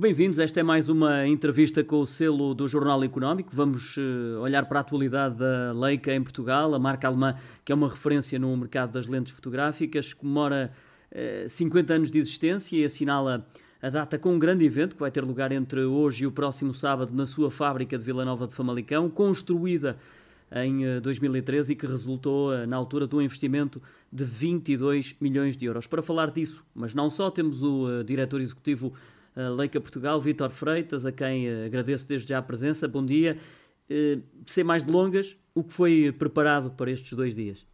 Bem-vindos, esta é mais uma entrevista com o selo do Jornal Económico. Vamos uh, olhar para a atualidade da Leica em Portugal, a marca alemã que é uma referência no mercado das lentes fotográficas, comemora uh, 50 anos de existência e assinala a data com um grande evento que vai ter lugar entre hoje e o próximo sábado na sua fábrica de Vila Nova de Famalicão, construída em 2013 eh, e que resultou eh, na altura de um investimento de 22 milhões de euros. Para falar disso, mas não só, temos o eh, diretor executivo Leica Portugal, Vítor Freitas, a quem agradeço desde já a presença. Bom dia. Sem mais delongas, o que foi preparado para estes dois dias?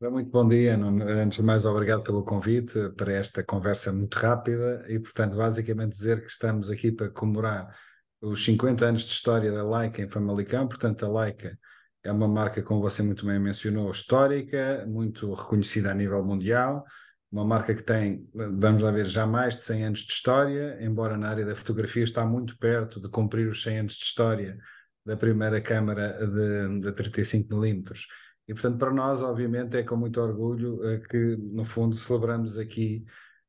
Muito bom dia. Antes de mais, obrigado pelo convite para esta conversa muito rápida e, portanto, basicamente dizer que estamos aqui para comemorar os 50 anos de história da Leica em Famalicão. Portanto, a Leica é uma marca, como você muito bem mencionou, histórica, muito reconhecida a nível mundial, uma marca que tem, vamos lá ver, já mais de 100 anos de história, embora na área da fotografia está muito perto de cumprir os 100 anos de história da primeira câmara de, de 35mm. E, portanto, para nós, obviamente, é com muito orgulho uh, que, no fundo, celebramos aqui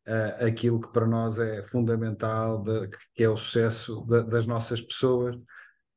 uh, aquilo que para nós é fundamental, de, que é o sucesso de, das nossas pessoas,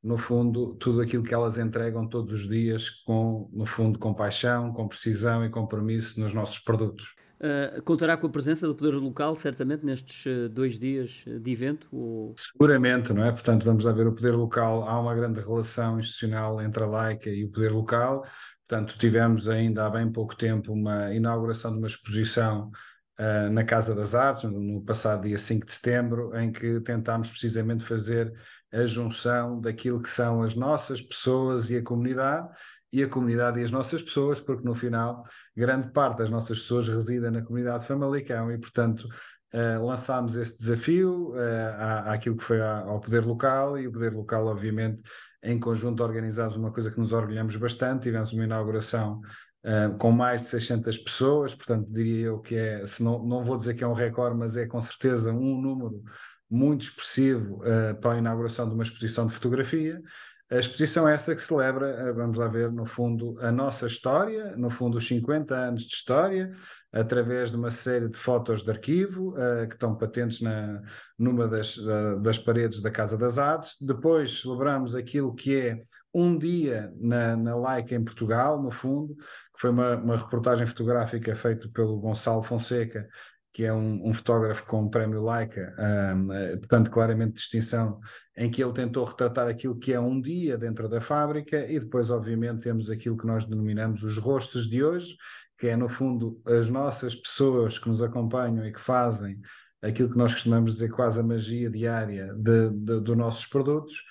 no fundo, tudo aquilo que elas entregam todos os dias com, no fundo, com paixão, com precisão e compromisso nos nossos produtos. Uh, contará com a presença do poder local, certamente, nestes uh, dois dias de evento? Ou... Seguramente, não é? Portanto, vamos lá ver o poder local. Há uma grande relação institucional entre a Laica e o poder local. Portanto, tivemos ainda há bem pouco tempo uma inauguração de uma exposição uh, na Casa das Artes, no passado dia 5 de setembro, em que tentámos precisamente fazer a junção daquilo que são as nossas pessoas e a comunidade, e a comunidade e as nossas pessoas, porque no final grande parte das nossas pessoas reside na comunidade de Famalicão e, portanto, uh, lançámos esse desafio uh, à, àquilo que foi ao poder local e o poder local, obviamente, em conjunto organizámos uma coisa que nos orgulhamos bastante, tivemos uma inauguração uh, com mais de 600 pessoas, portanto diria eu que é, se não, não vou dizer que é um recorde, mas é com certeza um número muito expressivo para a inauguração de uma exposição de fotografia. A exposição é essa que celebra, uh, vamos lá ver, no fundo, a nossa história, no fundo, os 50 anos de história, através de uma série de fotos de arquivo uh, que estão patentes na, numa das, uh, das paredes da Casa das Artes. Depois celebramos aquilo que é um dia na, na Leica em Portugal, no fundo, que foi uma, uma reportagem fotográfica feita pelo Gonçalo Fonseca, que é um, um fotógrafo com o prémio Leica, um, eh, portanto, claramente distinção, em que ele tentou retratar aquilo que é um dia dentro da fábrica e depois, obviamente, temos aquilo que nós denominamos os rostos de hoje, que é, no fundo, as nossas pessoas que nos acompanham e que fazem aquilo que nós costumamos dizer quase a magia diária dos nossos produtos.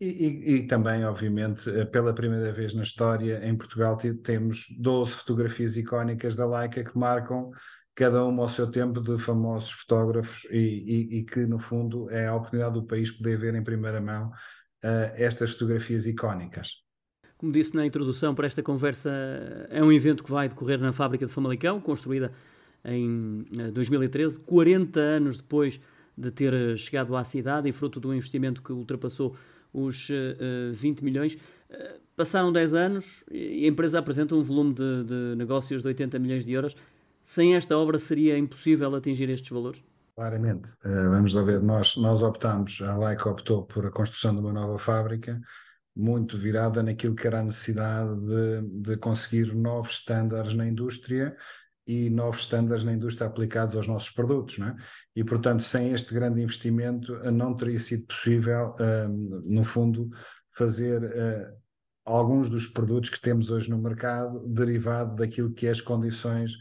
E, e, e, também, obviamente, eh, pela primeira vez na história, em Portugal temos 12 fotografias icónicas da Leica que marcam cada uma ao seu tempo de famosos fotógrafos e, e que, no fundo, é a oportunidade do país poder ver em primeira mão uh, estas fotografias icónicas. Como disse na introdução para esta conversa, é um evento que vai decorrer na fábrica de Famalicão, construída em 2013, eh, 40 anos depois de ter eh, chegado à cidade e fruto de um investimento que ultrapassou os uh, 20 milhões. Uh, passaram 10 anos e a empresa apresenta um volume de, de, negócios de 80 milhões de euros. Sem esta obra seria impossível atingir estes valores? Claramente. Uh, vamos lá ver, nós, nós optamos, a Leica optou por a construção de uma nova fábrica muito virada naquilo que era a necessidade de, de conseguir novos estándares na indústria e novos estándares na indústria aplicados aos nossos produtos, não é? E, portanto, sem este grande investimento, eh, não teria sido possível, um, no fundo, fazer uh, alguns dos produtos que temos hoje no mercado derivado daquilo que é as condições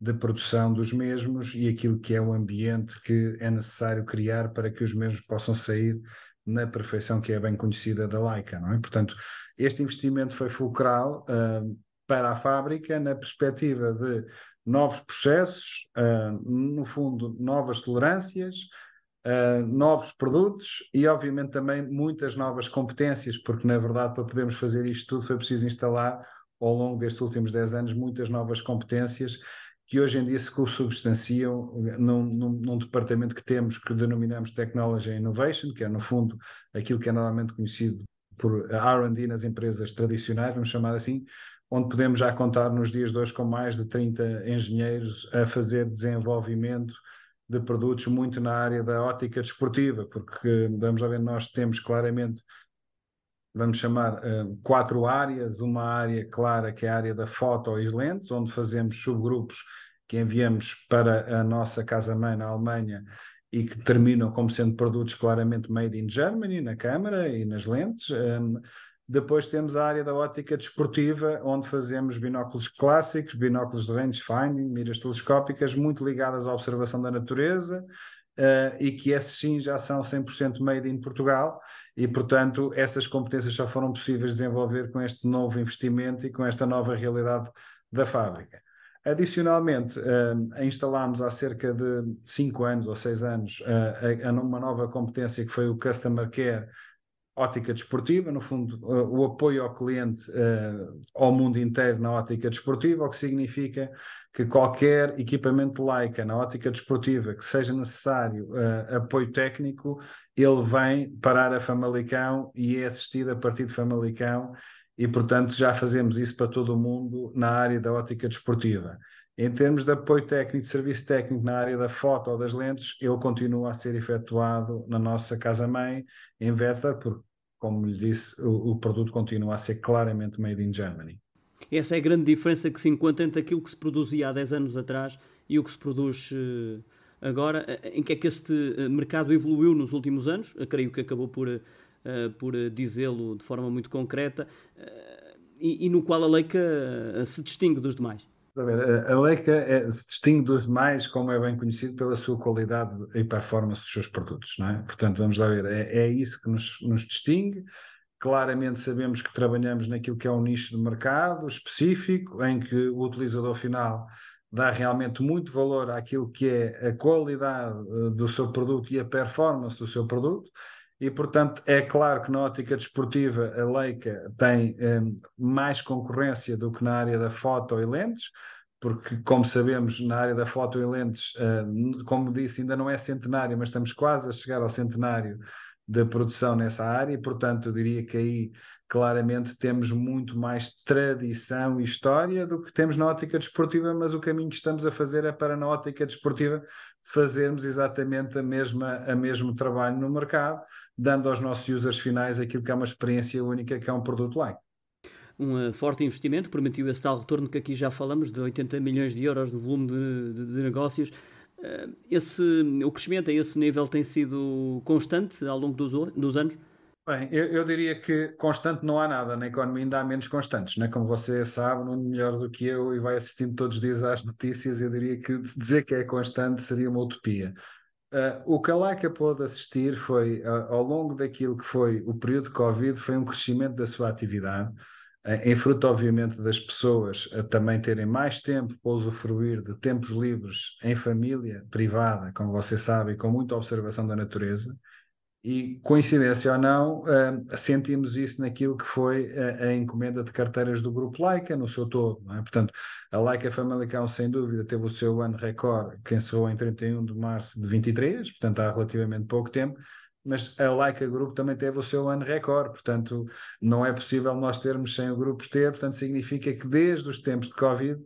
de produção dos mesmos e aquilo que é o ambiente que é necessário criar para que os mesmos possam sair na perfeição que é bem conhecida da Leica, não é? Portanto, este investimento foi fulcral uh, para a fábrica na perspectiva de novos processos, uh, no fundo, novas tolerâncias, uh, novos produtos e, obviamente, também muitas novas competências, porque, na verdade, para podermos fazer isto tudo foi preciso instalar, ao longo destes últimos 10 anos, muitas novas competências que hoje em dia se substanciam num, num, num, departamento que temos que denominamos Technology Innovation, que é no fundo aquilo que é normalmente conhecido por R&D nas empresas tradicionais, vamos chamar assim, onde podemos já contar nos dias de hoje com mais de 30 engenheiros a fazer desenvolvimento de produtos muito na área da ótica desportiva, porque vamos a ver, nós temos claramente, vamos chamar uh, quatro áreas, uma área clara que é a área da foto e lentes, onde fazemos subgrupos que enviamos para a nossa casa-mãe na Alemanha e que terminam como sendo produtos claramente made in Germany, na câmara e nas lentes. Um, depois temos a área da ótica desportiva, onde fazemos binóculos clássicos, binóculos de rangefinding, miras telescópicas, muito ligadas à observação da natureza, uh, e que esses sim já são 100% made in Portugal, e portanto essas competências só foram possíveis desenvolver com este novo investimento e com esta nova realidade da fábrica. Adicionalmente, uh, instalámos há cerca de 5 anos ou 6 anos uh, uma nova competência que foi o Customer Care, ótica desportiva, no fundo, uh, o apoio ao cliente uh, ao mundo inteiro na ótica desportiva, o que significa que qualquer equipamento Leica na ótica desportiva que seja necessário uh, apoio técnico, ele vem parar a Famalicão e é assistido a partir de Famalicão e, portanto, já fazemos isso para todo o mundo na área da ótica desportiva. Em termos de apoio técnico, de serviço técnico na área da foto ou das lentes, ele continua a ser efetuado na nossa casa-mãe, em Wetzlar, porque como lhe disse, o, o, produto continua a ser claramente made in Germany. Essa é a grande diferença que se encontra entre aquilo que se produzia há 10 anos atrás e o que se produz uh, agora. Em que é que este eh, mercado evoluiu nos últimos anos? Eu creio que acabou por, por dizê-lo de forma muito concreta e, e, no qual a Leica se distingue dos demais. A Leica é, se distingue dos demais, como é bem conhecido, pela sua qualidade e performance dos seus produtos, não é? Portanto, vamos lá ver, é, é isso que nos, nos, distingue. Claramente sabemos que trabalhamos naquilo que é um nicho de mercado específico, em que o utilizador final dá realmente muito valor àquilo que é a qualidade eh, do seu produto e a performance do seu produto. E, portanto, é claro que na ótica desportiva a Leica tem um, mais concorrência do que na área da foto e lentes, porque, como sabemos, na área da foto e lentes, uh, como disse, ainda não é centenário, mas estamos quase a chegar ao centenário da produção nessa área, e, portanto, eu diria que aí claramente temos muito mais tradição e história do que temos na ótica desportiva, mas o caminho que estamos a fazer é para na ótica desportiva fazermos exatamente a mesma, a mesmo trabalho no mercado, dando aos nossos users finais aquilo que é uma experiência única, que é um produto like. Um uh, forte investimento, permitiu esse tal retorno que aqui já falamos, de 80 milhões de euros de volume de, de, de negócios. Uh, esse, o crescimento a esse nível tem sido constante ao longo dos, dos anos? Bem, eu, eu, diria que constante não há nada, na economia ainda há menos constantes, né? como você sabe, não melhor do que eu e vai assistindo todos os dias às notícias, eu diria que dizer que é constante seria uma utopia. Uh, o que a Leica pôde assistir foi, uh, ao longo daquilo que foi o período de Covid, foi um crescimento da sua atividade, uh, em fruto, obviamente, das pessoas também terem mais tempo para usufruir de tempos livres em família, privada, como você sabe, e com muita observação da natureza. E, coincidência ou não, uh, sentimos isso naquilo que foi a, a, encomenda de carteiras do grupo Leica, no seu todo. É? Portanto, a Leica Famalicão, sem dúvida, teve o seu ano recorde, que encerrou em 31 de março de 23, portanto, há relativamente pouco tempo, mas a Leica Group também teve o seu ano recorde, portanto, não é possível nós termos sem o grupo ter, portanto, significa que desde os tempos de Covid,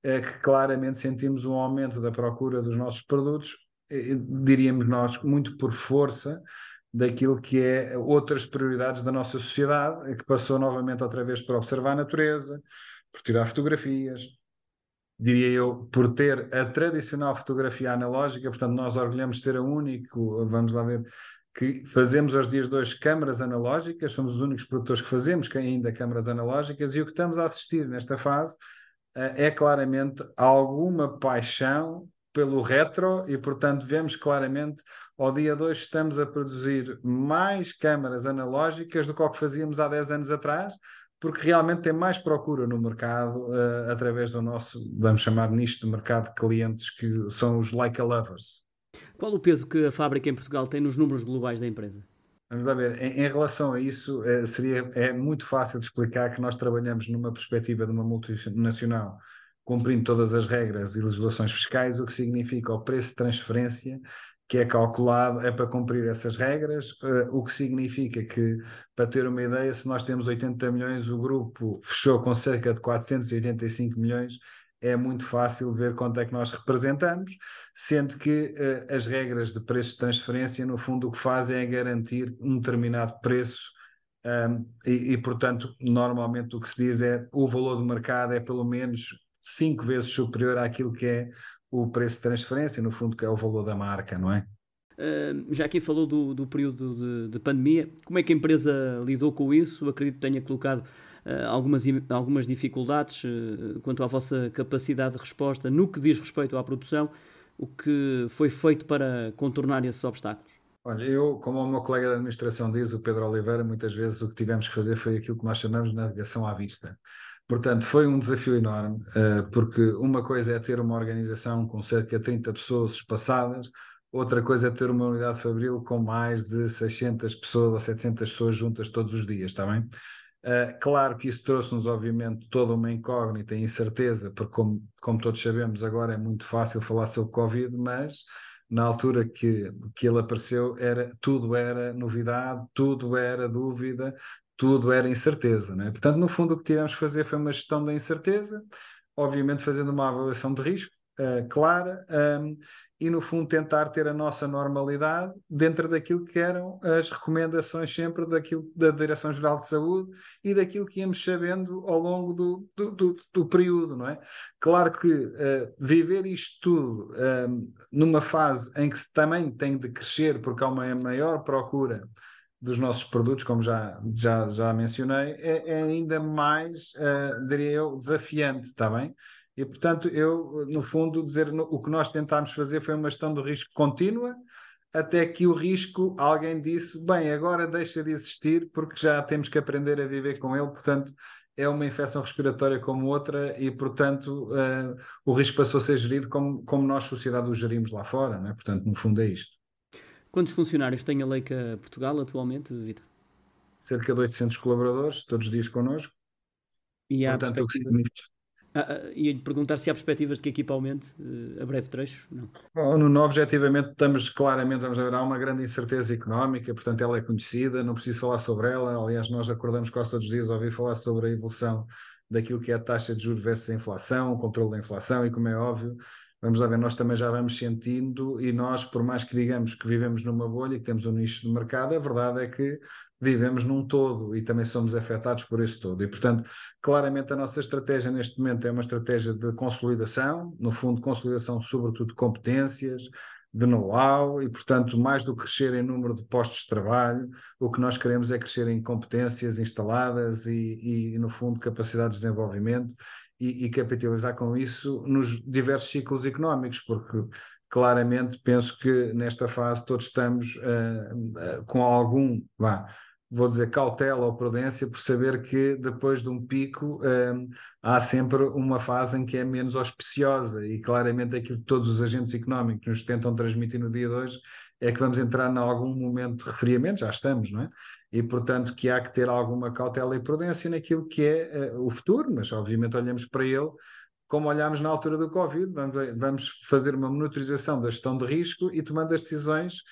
é que claramente sentimos um aumento da procura dos nossos produtos, diríamos nós, muito por força daquilo que é outras prioridades da nossa sociedade, que passou novamente outra vez por observar a natureza, por tirar fotografias, diria eu, por ter a tradicional fotografia analógica, portanto nós orgulhamos de ser a único, vamos lá ver, que fazemos aos dias de hoje câmaras analógicas, somos os únicos produtores que fazemos que ainda câmaras analógicas, e o que estamos a assistir nesta fase eh, é claramente alguma paixão pelo retro e, portanto, vemos claramente ao dia 2 estamos a produzir mais câmaras analógicas do que o que fazíamos há 10 anos atrás, porque realmente tem mais procura no mercado uh, através do nosso, vamos chamar nicho de mercado de clientes que são os Leica Lovers. Qual o peso que a fábrica em Portugal tem nos números globais da empresa? Vamos lá ver, em, em relação a isso, é, seria, é muito fácil de explicar que nós trabalhamos numa perspectiva de uma multinacional cumprindo todas as regras e legislações fiscais, o que significa o preço de transferência que é calculado é para cumprir essas regras, uh, o que significa que, para ter uma ideia, se nós temos 80 milhões, o grupo fechou com cerca de 485 milhões é muito fácil ver quanto é que nós representamos, sendo que uh, as regras de preço de transferência, no fundo, o que fazem é garantir um determinado preço. Um, e, e, portanto, normalmente o que se diz é o valor do mercado é pelo menos cinco vezes superior àquilo que é o preço de transferência, no fundo, que é o valor da marca, não é? Uh, já aqui falou do, do período de, de, pandemia. Como é que a empresa lidou com isso? Acredito que tenha colocado uh, algumas, algumas dificuldades uh, quanto à vossa capacidade de resposta no que diz respeito à produção. O que foi feito para contornar esses obstáculos? Olha, eu, como o meu colega da administração diz, o Pedro Oliveira, muitas vezes o que tivemos que fazer foi aquilo que nós chamamos de navegação à vista. Portanto, foi um desafio enorme, uh, porque uma coisa é ter uma organização com cerca de 30 pessoas espaçadas, outra coisa é ter uma unidade fabril com mais de 600 pessoas ou 700 pessoas juntas todos os dias, está bem? Uh, claro que isso trouxe-nos, obviamente, toda uma incógnita e incerteza, porque, como, como todos sabemos, agora é muito fácil falar sobre Covid, mas na altura que, que ele apareceu, era, tudo era novidade, tudo era dúvida, tudo era incerteza. Né? Portanto, no fundo, o que tivemos que fazer foi uma gestão da incerteza, obviamente fazendo uma avaliação de risco uh, clara um, e, no fundo, tentar ter a nossa normalidade dentro daquilo que eram as recomendações sempre daquilo, da Direção-Geral de Saúde e daquilo que íamos sabendo ao longo do, do, do, do período, não é? Claro que uh, viver isto tudo um, numa fase em que também tem de crescer porque há uma maior procura dos nossos produtos, como já, já, já mencionei, é, é ainda mais, uh, diria eu, desafiante, está bem? E, portanto, eu, no fundo, dizer o que nós tentámos fazer foi uma gestão do risco contínua, até que o risco, alguém disse, bem, agora deixa de existir porque já temos que aprender a viver com ele, portanto, é uma infecção respiratória como outra e, portanto, uh, o risco passou a ser gerido como, como nós, sociedade, o gerimos lá fora, né? portanto, no fundo é isto. Quantos funcionários tem a Leica Portugal atualmente, Vitor? Cerca de 800 colaboradores, todos os dias connosco. E Portanto, o que significa... Ah, ah, ia-lhe perguntar se há perspectivas de que a equipa aumente uh, a breve trecho? Não. Bom, objetivamente, estamos claramente, vamos ver, há uma grande incerteza económica, portanto, ela é conhecida, não preciso falar sobre ela. Aliás, nós acordamos quase todos os dias ouvir falar sobre a evolução daquilo que é a taxa de juros versus a inflação, o controle da inflação, e como é óbvio, vamos lá ver, nós também já vamos sentindo, e nós, por mais que digamos que vivemos numa bolha e que temos um nicho de mercado, a verdade é que vivemos num todo e também somos afetados por esse todo. E, portanto, claramente a nossa estratégia neste momento é uma estratégia de consolidação, no fundo, consolidação sobretudo de competências, de know-how e, portanto, mais do que crescer em número de postos de trabalho, o que nós queremos é crescer em competências instaladas e, e no fundo, capacidade de desenvolvimento e, e capitalizar com isso nos diversos ciclos económicos, porque claramente penso que nesta fase todos estamos uh, uh, com algum, vá, vou dizer, cautela ou prudência por saber que depois de um pico um, há sempre uma fase em que é menos auspiciosa e claramente aquilo que todos os agentes económicos nos tentam transmitir no dia de hoje é que vamos entrar em algum momento de refriamento, já estamos, não é? E portanto que há que ter alguma cautela e prudência naquilo que é uh, o futuro, mas obviamente olhamos para ele como olhámos na altura do Covid, vamos, vamos fazer uma monitorização da gestão de risco e tomando as decisões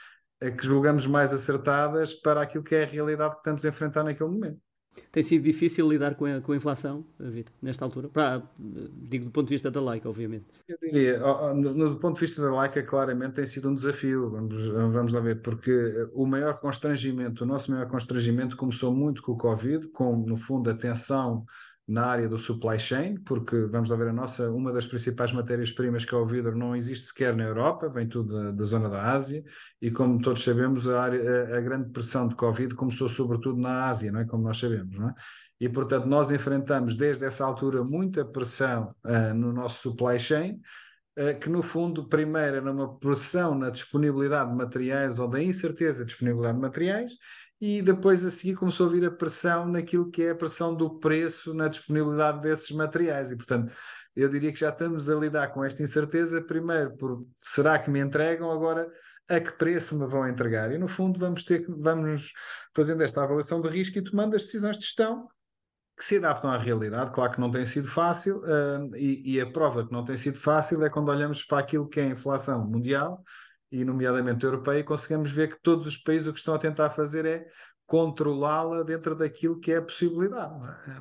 que julgamos mais acertadas para aquilo que é a realidade que estamos a enfrentar naquele momento. Tem sido difícil lidar com a, com a inflação, Vitor, nesta altura? Para, digo do ponto de vista da Leica, obviamente. Eu diria, do ponto de vista da Leica, claramente tem sido um desafio, vamos, vamos lá ver, porque o maior constrangimento, o nosso maior constrangimento começou muito com o Covid, com, no fundo, a tensão na área do supply chain, porque vamos lá ver a nossa, uma das principais matérias-primas que é o vidro não existe sequer na Europa, vem tudo da, da zona da Ásia, e como todos sabemos, a, área, a, a, grande pressão de Covid começou sobretudo na Ásia, não é? Como nós sabemos, não é? E portanto nós enfrentamos desde essa altura muita pressão uh, no nosso supply chain, uh, que no fundo primeiro era uma pressão na disponibilidade de materiais ou da incerteza de disponibilidade de materiais, e depois a seguir começou a vir a pressão naquilo que é a pressão do preço na disponibilidade desses materiais. E portanto eu diria que já estamos a lidar com esta incerteza primeiro por será que me entregam agora a que preço me vão entregar? E no fundo vamos ter vamos fazendo esta avaliação de risco e tomando as decisões de gestão que se adaptam à realidade, claro que não tem sido fácil uh, e, e a prova que não tem sido fácil é quando olhamos para aquilo que é a inflação mundial e nomeadamente europeia, conseguimos ver que todos os países o que estão a tentar fazer é controlá-la dentro daquilo que é a possibilidade. É?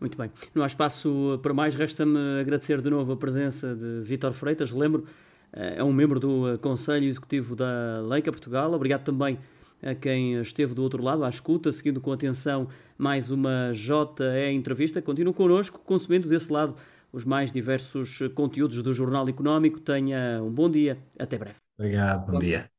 Muito bem. Não há espaço para mais. Resta-me agradecer de novo a presença de Vítor Freitas. Relembro, é um membro do Conselho Executivo da Leica Portugal. Obrigado também a quem esteve do outro lado, à escuta, seguindo com atenção mais uma JE entrevista. Continue connosco, consumindo desse lado os mais diversos conteúdos do Jornal Económico. Tenha um bom dia. Até breve. Obrigado. Bom, dia.